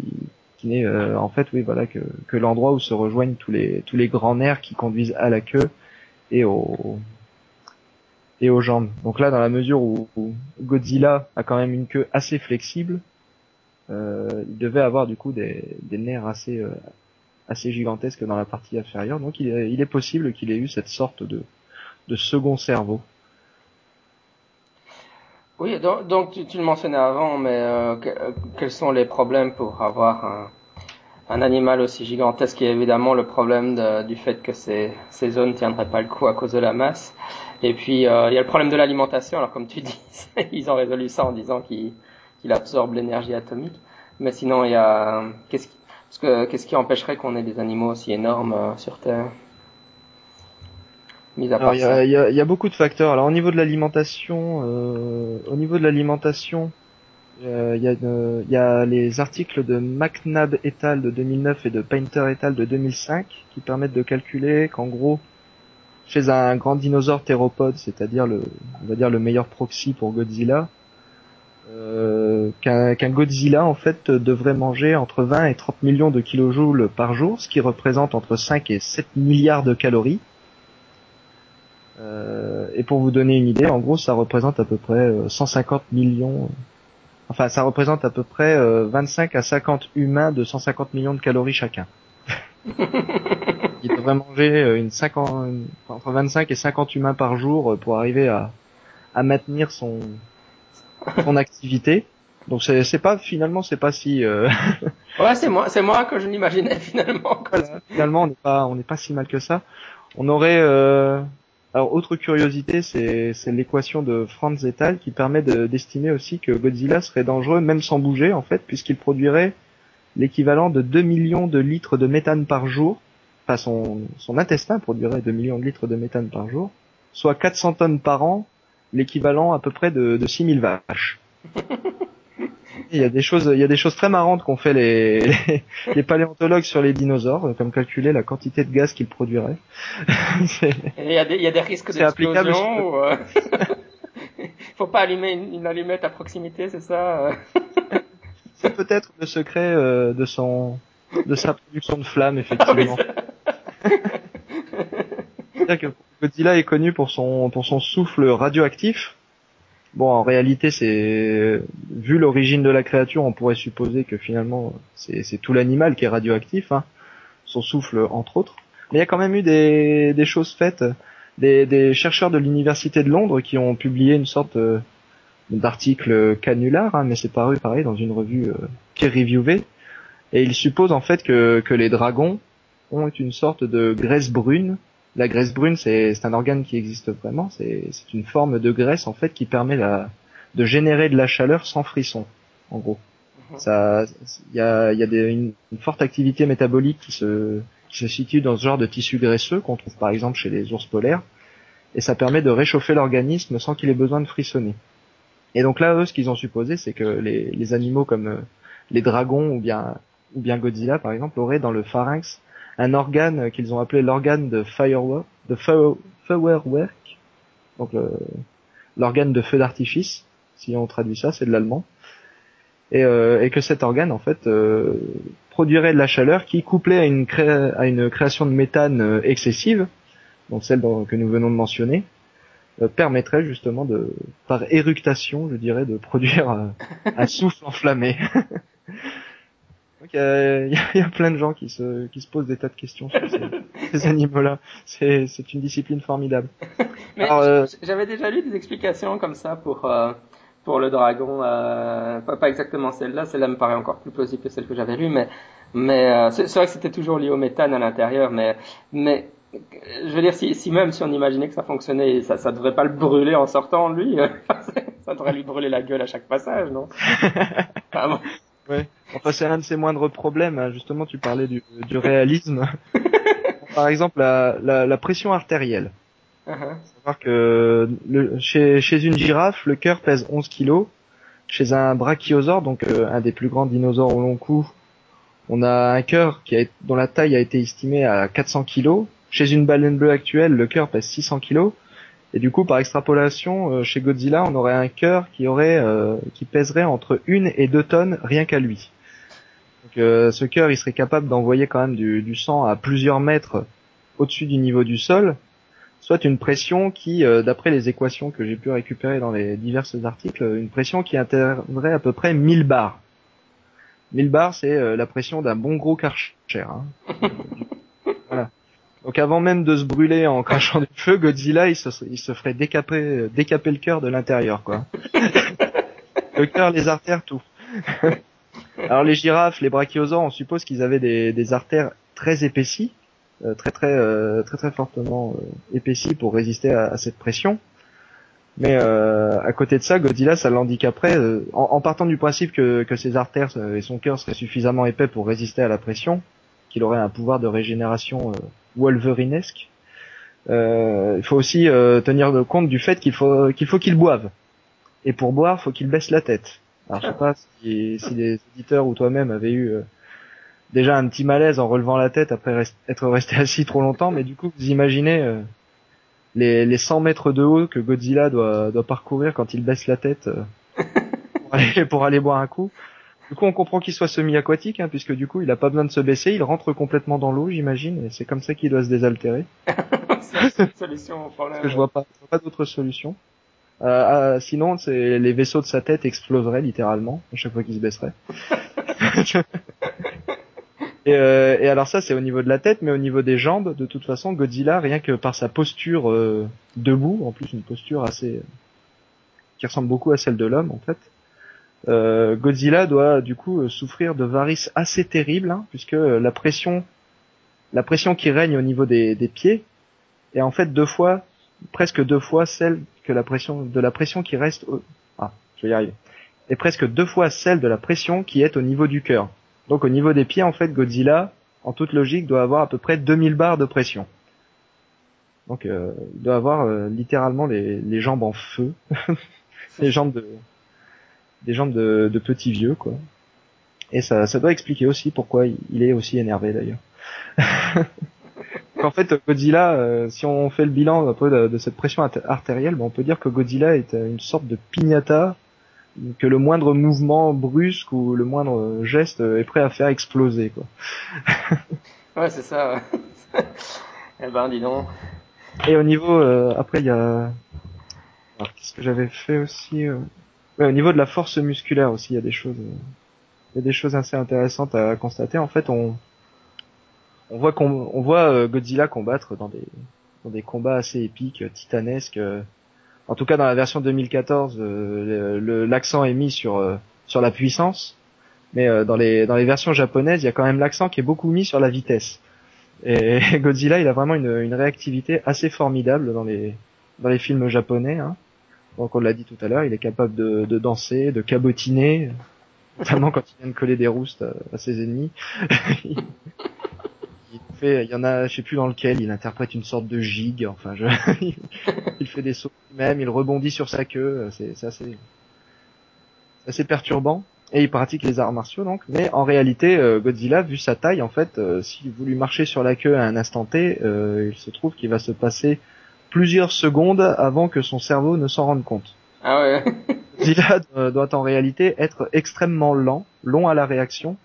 S2: n'est euh, en fait, oui, voilà, que, que l'endroit où se rejoignent tous les, tous les grands nerfs qui conduisent à la queue et au, et aux jambes. Donc là, dans la mesure où, Godzilla a quand même une queue assez flexible, euh, il devait avoir du coup des, des nerfs assez euh, assez gigantesques dans la partie inférieure. Donc il est, il est possible qu'il ait eu cette sorte de, de second cerveau.
S1: Oui, donc, donc tu, tu, le mentionnais avant, mais euh, quels sont les problèmes pour avoir un, un animal aussi gigantesque? Et évidemment le problème du fait que ces, ces zones ne tiendraient pas le coup à cause de la masse. Et puis euh, il y a le problème de l'alimentation. Alors comme tu dis, ils ont résolu ça en disant qu'il qu'il absorbe l'énergie atomique. Mais sinon il y a qu'est-ce qui, parce que qu'est-ce qui empêcherait qu'on ait des animaux aussi énormes euh, sur Terre?
S2: Mis à part il y, a, il, y a, il y a, beaucoup de facteurs. Alors au niveau de l'alimentation, euh, au niveau de l'alimentation, euh, il, y a, il y a les articles de McNabb et al. de 2009 et de Painter et al. de 2005 qui permettent de calculer qu'en gros, chez un grand dinosaure théropode, c'est-à-dire le, on va dire le meilleur proxy pour Godzilla, euh, qu'un Godzilla en fait devrait manger entre 20 et 30 millions de kilojoules par jour, ce qui représente entre 5 et 7 milliards de calories. Euh, et pour vous donner une idée, en gros, ça représente à peu près 150 euh, millions. Enfin, ça représente à peu près 25 à 50 humains de 150 millions de calories chacun. il devrait manger euh, une 50, entre 25 et 50 humains par jour euh, pour arriver à, à maintenir son, son activité. Donc c'est, c'est pas finalement c'est pas si. Euh...
S1: ouais, c'est moi, c'est moi que je l'imaginais finalement.
S2: finalement, on n'est pas, on n'est pas si mal que ça. On aurait. Euh... Alors autre curiosité, c'est, c'est l'équation de Franz et al. qui permet de, d'estimer aussi que Godzilla serait dangereux même sans bouger en fait, puisqu'il produirait l'équivalent de 2 millions de litres de méthane par jour son, son intestin produirait 2 millions de litres de méthane par jour, soit 400 tonnes par an, l'équivalent à peu près de, de 6000 vaches. Il y a des choses, il y a des choses très marrantes qu'ont fait les, les, paléontologues sur les dinosaures, comme calculer la quantité de gaz qu'ils produiraient.
S1: il, y a des, il y a des risques d'explosion. Ou euh... Faut pas allumer une, une, allumette à proximité, c'est ça euh?
S2: C'est peut-être le secret euh, de son de sa production de flammes, effectivement. C'est-à-dire que Godzilla est connu pour son souffle radioactif. Bon, en réalité, c'est vu l'origine de la créature, on pourrait supposer que finalement c'est tout l'animal qui est radioactif, hein. son souffle entre autres. Mais il y a quand même eu des, choses faites, des, chercheurs de l'université de Londres qui ont publié une sorte euh, d'article canular, hein, mais c'est paru pareil dans une revue euh, peer-reviewée, et ils supposent en fait que les dragons ont une sorte de graisse brune. La graisse brune, c'est un organe qui existe vraiment. C'est une forme de graisse en fait qui permet la, de générer de la chaleur sans frisson, en gros. Mhm. Ça, il y a, y a des, une, forte activité métabolique qui se, qui se situe dans ce genre de tissu graisseux qu'on trouve par exemple chez les ours polaires, et ça permet de réchauffer l'organisme sans qu'il ait besoin de frissonner. Et donc là, eux, ce qu'ils ont supposé, c'est que les, les animaux comme euh, les dragons ou bien ou bien Godzilla par exemple aurait dans le pharynx un organe qu'ils ont appelé l'organe de firework, de firework, donc l'organe de feu d'artifice, si on traduit ça, c'est de l'allemand, et, euh, et, que cet organe en fait euh, produirait de la chaleur qui, couplée à une, à une création de méthane euh, excessive, donc celle que nous venons de mentionner, euh, permettrait justement de, par éructation, je dirais, de produire un souffle enflammé. il euh, y, a plein de gens qui se, qui se posent des tas de questions sur ces, animaux-là. C'est, une discipline formidable.
S1: Euh, j'avais déjà lu des explications comme ça pour, euh, pour le dragon. Euh, pas, pas, exactement celle-là, celle-là me paraît encore plus plausible que celle que j'avais lue, mais mais euh, c'est vrai que c'était toujours lié au méthane à l'intérieur, mais mais je veux dire si, si même si on imaginait que ça fonctionnait, ça ça devrait pas le brûler en sortant lui, ça devrait lui brûler la gueule à chaque passage, non?
S2: Bon. Ouais. Enfin, c'est un de ses moindres problèmes. Hein. Justement, tu parlais du, du réalisme. Par exemple, la, la, la pression artérielle. Uh -huh. Savoir que le, chez, chez une girafe, le cœur pèse 11 kg. Chez un brachiosaure, donc euh, un des plus grands dinosaures au long cou, on a un cœur qui a, dont la taille a été estimée à 400 kg. Chez une baleine bleue actuelle, le cœur pèse 600 kg. Et du coup, par extrapolation, euh, chez Godzilla, on aurait un cœur qui aurait, euh, qui pèserait entre une et deux tonnes rien qu'à lui. Donc, euh, ce cœur, il serait capable d'envoyer quand même du, du, sang à plusieurs mètres au-dessus du niveau du sol, soit une pression qui, d'après les équations que j'ai pu récupérer dans les divers articles, une pression qui atteindrait à peu près 1000 bars. 1000 bars, c'est la pression d'un bon gros karcher. Hein. voilà. Donc avant même de se brûler en crachant du feu, Godzilla il se, il se ferait décaper, décaper le cœur de l'intérieur quoi. le cœur, les artères, tout. Alors les girafes, les brachiosaures, on suppose qu'ils avaient des, des, artères très épaissies, euh, très très euh, très très fortement euh, épaissies pour résister à, à cette pression. Mais euh, à côté de ça, Godzilla, ça l'handicaperait euh, en, en, partant du principe que, que ses artères et son cœur seraient suffisamment épais pour résister à la pression, qu'il aurait un pouvoir de régénération Wolverinesque. Euh, il faut aussi euh, tenir compte du fait qu'il faut qu'il faut qu'il boive. Et pour boire, faut qu'il baisse la tête. Alors je sais pas si, si les éditeurs ou toi-même avaient eu euh, déjà un petit malaise en relevant la tête après être resté assis trop longtemps, mais du coup vous imaginez euh, les, les 100 mètres de haut que Godzilla doit, doit parcourir quand il baisse la tête aller, pour aller boire un coup. Du coup, on comprend qu'il soit semi-aquatique, hein, puisque du coup, il a pas besoin de se baisser, il rentre complètement dans l'eau, j'imagine, et c'est comme ça qu'il doit se désaltérer.
S1: c'est une solution au problème.
S2: Parce que je vois pas, je vois pas d'autre solution. Euh, euh, sinon, c'est les vaisseaux de sa tête exploseraient littéralement à chaque fois qu'il se baisserait. et, euh, et, alors ça, c'est au niveau de la tête, mais au niveau des jambes, de toute façon, Godzilla, rien que par sa posture euh, debout, en plus une posture assez qui ressemble beaucoup à celle de l'homme en fait euh, Godzilla doit du coup euh, souffrir de varices assez terribles, hein, puisque euh, la pression, la pression qui règne au niveau des, des, pieds est en fait deux fois, presque deux fois celle que la pression de la pression qui reste. Au, ah, je vais y arriver. Est presque deux fois celle de la pression qui est au niveau du cœur. Donc au niveau des pieds, en fait, Godzilla, en toute logique, doit avoir à peu près 2000 bars de pression. Donc euh, il doit avoir littéralement les, les jambes en feu, les jambes de des jambes de, de petits vieux, quoi. Et ça, ça doit expliquer aussi pourquoi il est aussi énervé d'ailleurs. en fait, Godzilla, euh, si on fait le bilan un peu de, de cette pression artérielle, ben on peut dire que Godzilla est une sorte de piñata que le moindre mouvement brusque ou le moindre geste est prêt à faire exploser, quoi.
S1: ouais, c'est ça. eh ben, dis donc.
S2: Et au niveau, euh, après, il y a, qu'est-ce que j'avais fait aussi euh... Ouais, au niveau de la force musculaire aussi, il y a des choses, il y a des choses assez intéressantes à constater. En fait, on, on voit on voit euh, Godzilla combattre dans des, combats assez épiques, titanesques. En tout cas, dans la version 2014, euh, le, l'accent est mis sur, euh, sur la puissance. Mais dans les, dans les versions japonaises, il y a quand même l'accent qui est beaucoup mis sur la vitesse. Et Godzilla, il a vraiment une, une réactivité assez formidable dans les, dans les films japonais. Hein. Donc on l'a dit tout à l'heure, il est capable de, de, danser, de cabotiner, notamment quand il vient de coller des roustes à, ses ennemis. il, fait, il y en a, je sais plus dans lequel, il interprète une sorte de gigue. Enfin, je, il fait des sauts même, il rebondit sur sa queue. C'est assez, assez perturbant. Et il pratique les arts martiaux donc. Mais en réalité, euh, Godzilla, vu sa taille, en fait, euh, si vous lui marchez sur la queue à un instant T, euh, il se trouve qu'il va se passer plusieurs secondes avant que son cerveau ne s'en rende compte.
S1: Ah ouais.
S2: Zilla doit en réalité être extrêmement lent, long à la réaction,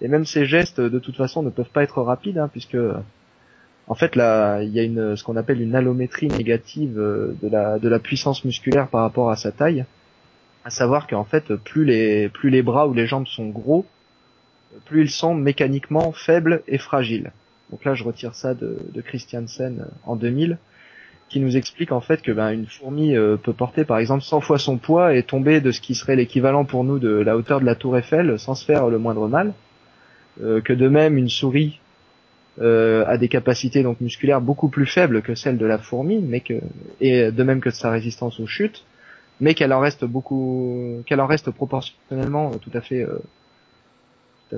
S2: et même ses gestes de toute façon ne peuvent pas être rapides, hein, puisque en fait là il y a une ce qu'on appelle une allométrie négative euh, de la de la puissance musculaire par rapport à sa taille, à savoir qu'en fait plus les plus les bras ou les jambes sont gros, plus ils sont mécaniquement faibles et fragiles. Donc là je retire ça de, de Christiansen en 2000 qui nous explique en fait que ben, une fourmi euh, peut porter par exemple 100 fois son poids et tomber de ce qui serait l'équivalent pour nous de la hauteur de la tour Eiffel sans se faire le moindre mal. Euh, que de même une souris euh, a des capacités donc musculaires beaucoup plus faibles que celles de la fourmi, mais que et de même que sa résistance aux chutes, mais qu'elle en reste beaucoup, qu'elle en reste proportionnellement tout à fait tout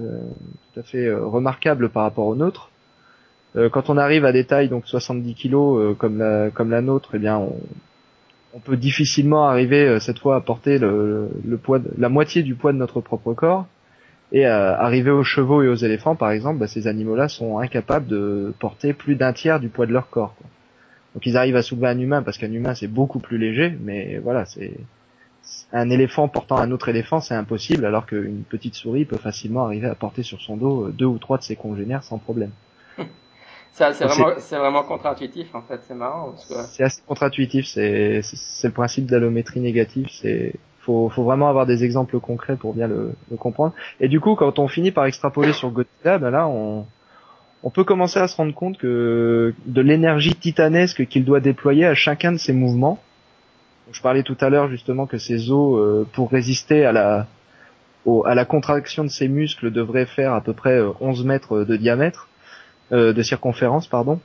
S2: à fait remarquable par rapport aux nôtres. Euh, quand on arrive à des tailles donc 70 kilos euh, comme la comme la nôtre, eh bien on, on peut difficilement arriver euh, cette fois à porter le, le, poids de, la moitié du poids de notre propre corps. Et arriver aux chevaux et aux éléphants, par exemple, bah, ces animaux-là sont incapables de porter plus d'un tiers du poids de leur corps. Quoi. Donc ils arrivent à soulever un humain parce qu'un humain c'est beaucoup plus léger, mais voilà, c'est un éléphant portant un autre éléphant, c'est impossible, alors qu'une petite souris peut facilement arriver à porter sur son dos deux ou trois de ses congénères sans problème.
S1: C'est vraiment, vraiment contre-intuitif en fait, c'est marrant.
S2: C'est assez contre-intuitif, c'est le principe de l'allométrie négative, c'est faut, faut vraiment avoir des exemples concrets pour bien le, le, comprendre. Et du coup, quand on finit par extrapoler sur Godzilla, ben là, on, on peut commencer à se rendre compte que de l'énergie titanesque qu'il doit déployer à chacun de ses mouvements. je parlais tout à l'heure justement que ses os, euh, pour résister à la, au, à la contraction de ses muscles, devraient faire à peu près 11 euh, mètres de diamètre. Euh, de circonférence, pardon.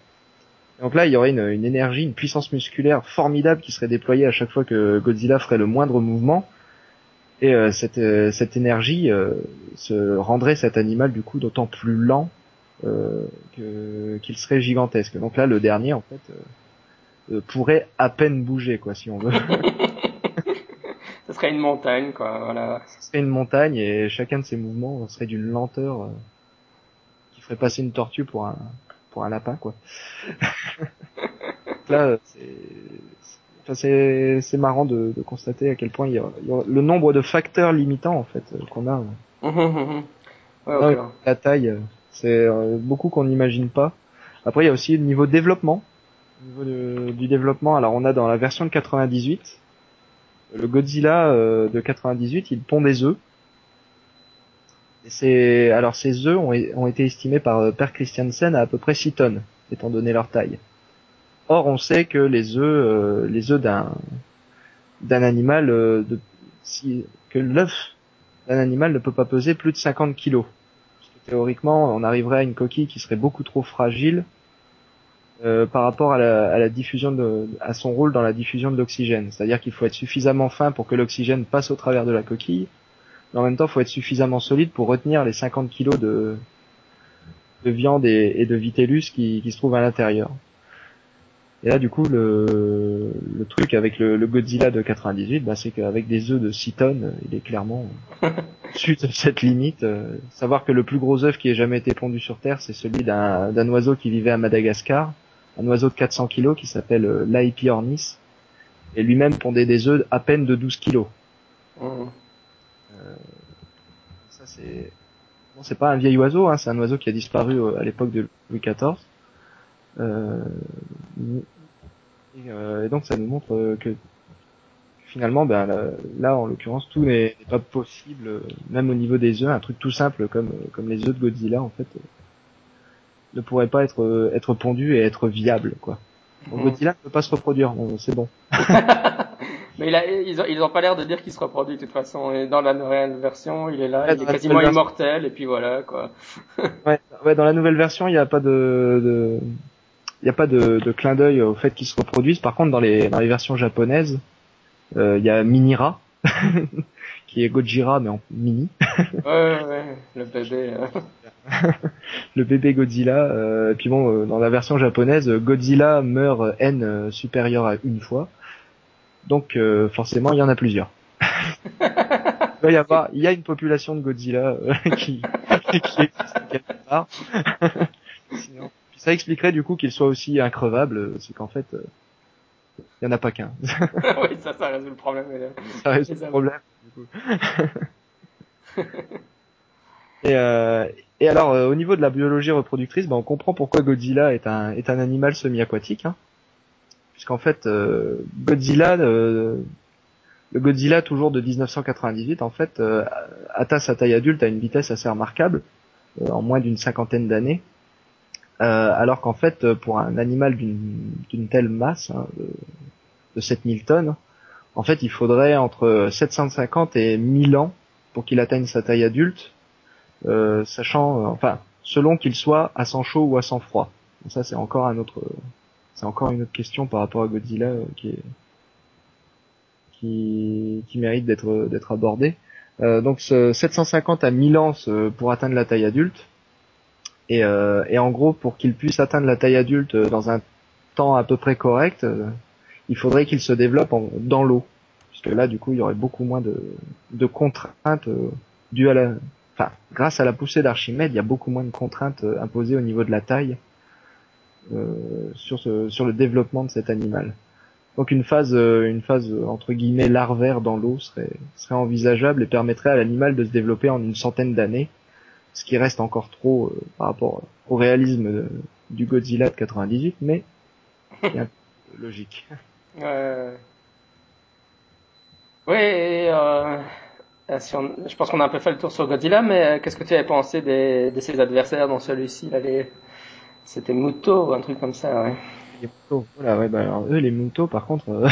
S2: Donc là, il y aurait une, une, énergie, une puissance musculaire formidable qui serait déployée à chaque fois que Godzilla ferait le moindre mouvement. Et euh, cette, euh, cette énergie se rendrait cet animal du coup d'autant plus lent qu'il serait gigantesque. Donc là, le dernier, en fait, pourrait à peine bouger, quoi, si on veut.
S1: Ce serait une montagne, quoi. Voilà.
S2: Ce serait une montagne et chacun de ces mouvements serait d'une lenteur ferait passer une tortue pour un pour un lapin quoi. Là c'est c'est marrant de, de, constater à quel point il y, a, le nombre de facteurs limitants en fait qu'on a. ouais, La taille, c'est euh, beaucoup qu'on n'imagine pas. Après il y a aussi le niveau développement. Au niveau du développement, alors on a dans la version de 98 le Godzilla euh, de 98, il pond des œufs alors ces œufs ont, été estimés par euh, Per Christiansen à à peu près 6 tonnes, étant donné leur taille. Or, on sait que les œufs, euh, les œufs d'un d'un animal, euh, que l'œuf d'un animal ne peut pas peser plus de 50 kilos. théoriquement, on arriverait à une coquille qui serait beaucoup trop fragile par rapport à la, à la, diffusion de, à son rôle dans la diffusion de l'oxygène. C'est-à-dire qu'il faut être suffisamment fin pour que l'oxygène passe au travers de la coquille, mais en même temps, faut être suffisamment solide pour retenir les 50 kilos de, de viande et, de vitellus qui, qui se trouvent à l'intérieur. Et là, du coup, le, le truc avec le, le Godzilla de 98, bah, c'est qu'avec des œufs de 6 tonnes, il est clairement au-dessus de cette limite. Euh, savoir que le plus gros œuf qui ait jamais été pondu sur Terre, c'est celui d'un oiseau qui vivait à Madagascar, un oiseau de 400 kilos qui s'appelle euh, Laepiornis, et lui-même pondait des œufs à peine de 12 kilos. Mmh. Euh, ça c'est bon, c'est pas un vieil oiseau, hein, c'est un oiseau qui a disparu euh, à l'époque de Louis XIV. Euh, et, donc ça nous montre que finalement, ben, là, en l'occurrence, tout n'est pas possible, même au niveau des œufs, un truc tout simple comme comme les œufs de Godzilla, en fait, ne pourrait pas être être pondu et être viable, quoi. Mmh. Godzilla ne peut pas se reproduire, c'est bon.
S1: Mais il a, ils, ont, ils ont pas l'air de dire qu'il se reproduit de toute façon. Et dans la nouvelle version, il est là, il est quasiment immortel, et puis voilà, quoi.
S2: ouais, ouais, dans la nouvelle version, il n'y a pas de, de... il n'y a pas de, de clin d'œil au fait qu'il se reproduise. Par contre, dans les, dans les versions japonaises, euh, il y a Minira, qui est Gojira, mais en mini.
S1: ouais, ouais, le bébé.
S2: Euh. le bébé Godzilla. Euh, et puis bon, euh, dans la version japonaise, Godzilla meurt N supérieur à une fois. Donc euh, forcément, il y en a plusieurs. il, y avoir, il y a une population de Godzilla euh, qui, qui existe quelque part. Sinon, ça expliquerait du coup qu'il soit aussi increvable, c'est qu'en fait, euh, il y en a pas qu'un.
S1: oui, ça, ça résout le problème.
S2: Ça résout le problème. Du coup. et, euh, et alors, au niveau de la biologie reproductrice, ben, on comprend pourquoi Godzilla est un, est un animal semi-aquatique. Hein puisqu'en fait euh, Godzilla euh, le Godzilla toujours de 1998 en fait euh, atteint sa taille adulte à une vitesse assez remarquable en moins d'une cinquantaine d'années alors qu'en fait, pour un animal d'une telle masse, hein, de, de 7000 tonnes, en fait, il faudrait entre 750 et 1000 ans pour qu'il atteigne sa taille adulte, sachant, enfin, selon qu'il soit à sang chaud ou à sang froid. ça, c'est encore un autre, c'est encore une autre question par rapport à Godzilla euh, qui mérite d'être d'être abordée. Euh, donc, ce 750 à 1000 ans pour atteindre la taille adulte. Et, et en gros, pour qu'il puisse atteindre la taille adulte dans un temps à peu près correct, il faudrait qu'il se développe dans l'eau. Puisque là, du coup, il y aurait beaucoup moins de, de contraintes euh, dues à la... Enfin, grâce à la poussée d'Archimède, il y a beaucoup moins de contraintes euh, imposées au niveau de la taille euh, sur, ce, sur le développement de cet animal. Donc une phase, euh, une phase entre guillemets larvaire dans l'eau serait, serait envisageable et permettrait à l'animal de se développer en une centaine d'années, ce qui reste encore trop par rapport au réalisme du Godzilla de 98, mais logique.
S1: Euh... Oui, euh, je pense qu'on a un peu fait le tour sur Godzilla, mais euh, qu'est-ce que tu avais pensé des, de ses adversaires dans celui-ci? Les... C'était Muto ou un truc comme ça, ouais.
S2: Les Muto, voilà, ouais, bah alors eux, les Muto, par contre... Euh,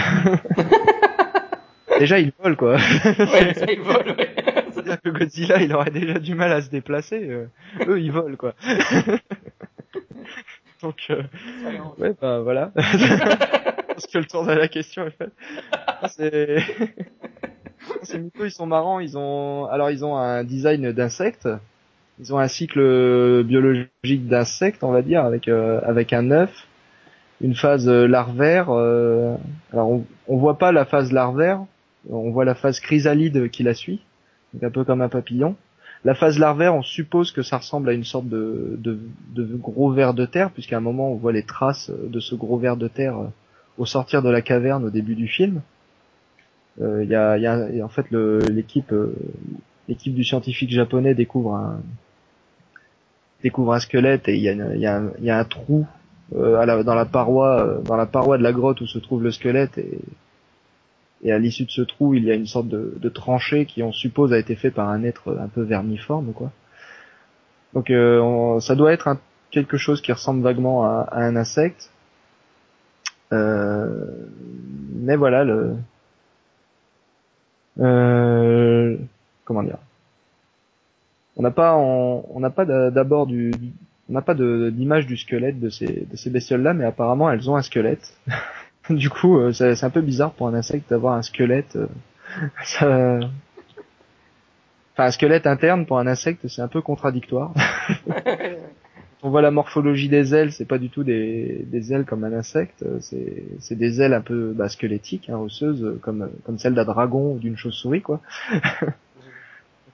S2: déjà, ils volent, quoi.
S1: ouais, déjà, ils volent, ouais.
S2: C'est-à-dire que Godzilla, il aurait déjà du mal à se déplacer. eux, ils volent, quoi. Donc, euh... ouais, bah voilà. Parce que le tour de la question est fait. C'est... Ces mythos, ils sont marrants. Ils ont, alors ils ont un design d'insectes. Ils ont un cycle biologique d'insectes, on va dire, avec euh, avec un œuf, une phase larvaire. Euh... Alors on, on voit pas la phase larvaire, on voit la phase chrysalide qui la suit, donc un peu comme un papillon. La phase larvaire, on suppose que ça ressemble à une sorte de, de, de gros ver de terre, puisqu'à un moment on voit les traces de ce gros ver de terre euh, au sortir de la caverne au début du film. Il euh, y, a, y, a, en fait l'équipe euh, l'équipe du scientifique japonais découvre un découvre un squelette et il y a, y, a y a un trou la, dans la paroi dans la paroi de la grotte où se trouve le squelette et et à l'issue de ce trou, il y a une sorte de, de, tranchée qui, on suppose, a été fait par un être un peu vermiforme, quoi. Donc, euh, ça doit être un, quelque chose qui ressemble vaguement à, à un insecte. Euh, mais voilà, le... Euh, comment dire On n'a pas, on n'a pas d'abord du, on n'a pas d'image du squelette de ces, de ces bestioles-là, mais apparemment elles ont un squelette. du coup, euh, c'est un peu bizarre pour un insecte d'avoir un squelette. Euh, ça... Enfin, un squelette interne pour un insecte, c'est un peu contradictoire. on voit la morphologie des ailes, c'est pas du tout des, des, ailes comme un insecte, c'est des ailes un peu bah, squelettiques, hein, osseuses, comme, comme celle d'un dragon ou d'une chauve-souris, quoi.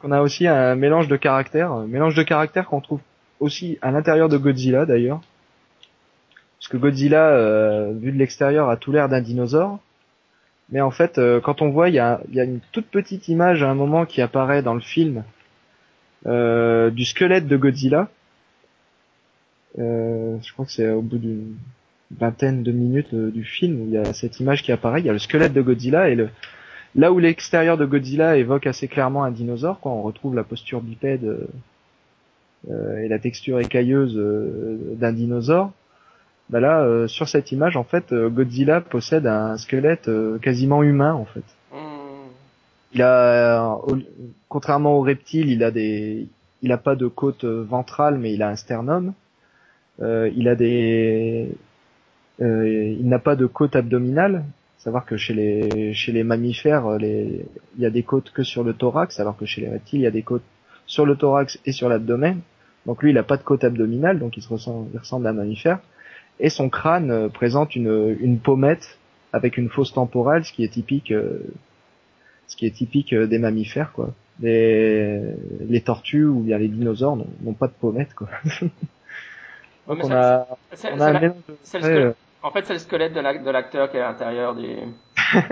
S2: On a aussi un mélange de caractères, un mélange de caractères qu'on trouve aussi à l'intérieur de Godzilla d'ailleurs. Parce que Godzilla, euh, vu de l'extérieur, a tout l'air d'un dinosaure. Mais en fait, euh, quand on voit, il y a, une toute petite image à un moment qui apparaît dans le film euh, du squelette de Godzilla. Je crois que c'est au bout d'une vingtaine de minutes du film où il y a cette image qui apparaît. Il y a le squelette de Godzilla et le là où l'extérieur de Godzilla évoque assez clairement un dinosaure, quand on retrouve la posture bipède euh, et la texture écailleuse d'un dinosaure bah là, euh, sur cette image, en fait, euh, Godzilla possède un squelette euh, quasiment humain, en fait. Hmm. Il a, contrairement aux reptiles, il a des, il a pas de côte ventrale, mais il a un sternum. il a des, il n'a pas de côte abdominale. Savoir que chez les, chez les mammifères, les, il y a des côtes que sur le thorax, alors que chez les reptiles, il y a des côtes sur le thorax et sur l'abdomen. Donc lui, il a pas de côte abdominale, donc il se ressemble, il ressemble à un mammifère et son crâne euh, présente une, une pommette avec une fausse temporale, ce qui est typique, euh, ce qui est typique euh, des mammifères, quoi. Les, les tortues ou bien les dinosaures n'ont pas de pommette, quoi.
S1: Donc on a, on a un En fait, c'est le squelette de l'acteur qui est à l'intérieur du.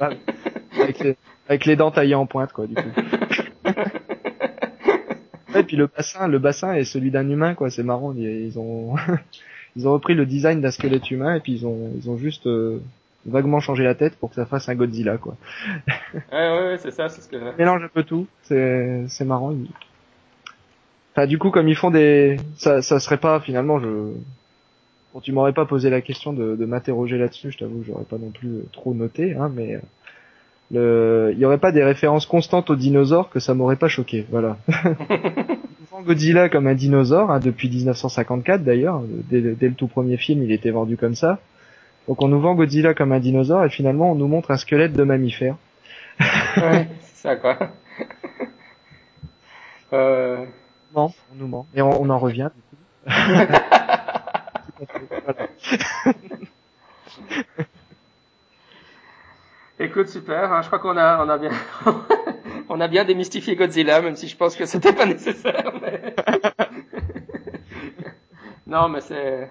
S2: avec, les, avec les dents taillées en pointe, quoi, du coup. et puis le bassin, le bassin est celui d'un humain, quoi. C'est marrant. Ils ont, ils ont repris le design d'un squelette humain et puis ils ont ils ont juste euh, vaguement changé la tête pour que ça fasse un Godzilla quoi.
S1: ouais ouais, c'est ça, c'est ce que
S2: mélange un peu tout, c'est c'est marrant. Enfin, du coup, comme ils font des, ça, ça serait pas finalement, je, bon, tu m'aurais pas posé la question de, de m'interroger là-dessus. Je t'avoue, j'aurais pas non plus euh, trop noté, hein, mais le, il y aurait pas des références constantes aux dinosaures que ça m'aurait pas choqué. Voilà. On vend Godzilla comme un dinosaure hein, depuis 1954 d'ailleurs. Dès, dès le tout premier film, il était vendu comme ça. Donc on nous vend Godzilla comme un dinosaure et finalement on nous montre un squelette de mammifère.
S1: ouais, c'est ça quoi. euh...
S2: Non, on nous ment. Et on, on en revient du coup.
S1: Écoute, super. hein, je crois qu'on a, on a bien, on a bien démystifié Godzilla, même si je pense que c'était pas nécessaire. mais- non, mais c'est,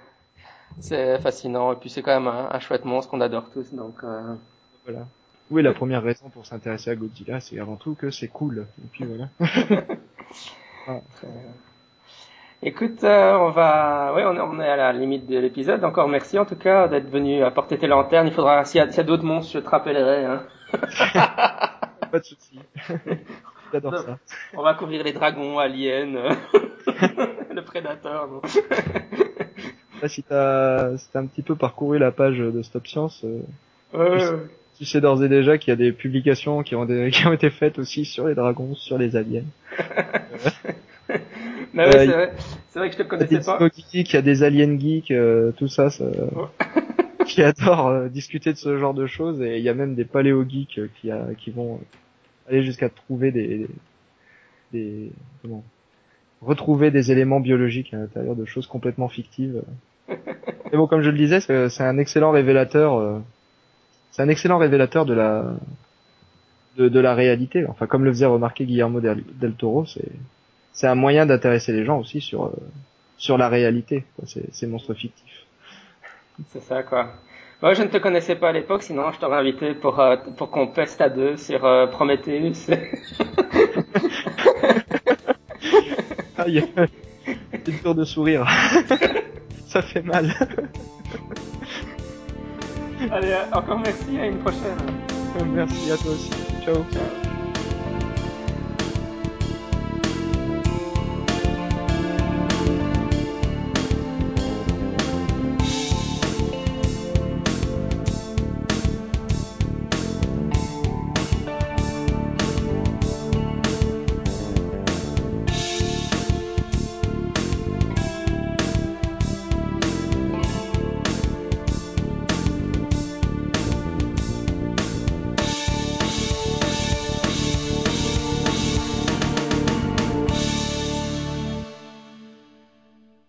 S1: c'est fascinant. Et puis c'est quand même un, un chouette monstre qu'on adore tous. Donc, euh,
S2: Voilà. Oui, la première raison pour s'intéresser à Godzilla, c'est avant tout que c'est cool. Et puis voilà.
S1: écoute, euh, on va, oui, on, est- on est à la limite de l'épisode. Encore merci en tout cas d'être venu apporter tes lanternes. Il faudra, s'il y a, s'il y a d'autres monstres, je te rappellerai. Hein.
S2: Pas de souci. J'adore ça.
S1: On va couvrir les dragons, aliens, euh, le prédateur.
S2: Là, si t'as si t'as un petit peu parcouru la page de Stop Science, euh,
S1: Ouais, ouais, ouais.
S2: tu sais d'ores et déjà qu'il y a des publications qui ont, des, qui ont été faites aussi sur les dragons, sur les aliens.
S1: Mais ouais,
S2: Euh,
S1: c'est vrai. C'est vrai que je te
S2: Il y a des
S1: connaissais pas.
S2: il y a des aliens geeks, euh, tout ça, ça qui adorent euh, discuter de ce genre de choses et il y a même des paléo geeks euh, qui, a, qui vont aller jusqu'à trouver des, des comment retrouver des éléments biologiques à l'intérieur de choses complètement fictives. Mais bon, comme je le disais, c'est un excellent révélateur. c'est un excellent révélateur de la de, de la réalité. Enfin, comme le faisait remarquer Guillermo del, del Toro, c'est c'est un moyen d'intéresser les gens aussi sur euh, sur la réalité, quoi, ces, ces monstres fictifs.
S1: C'est ça, quoi. Moi, je ne te connaissais pas à l'époque, sinon je t'aurais invité pour, euh, pour qu'on peste à deux sur euh, Prometheus.
S2: Ah, il y a une tour de sourire. Ça fait mal.
S1: Allez, encore merci, à une prochaine.
S2: Merci à toi aussi. Ciao.
S1: Ciao.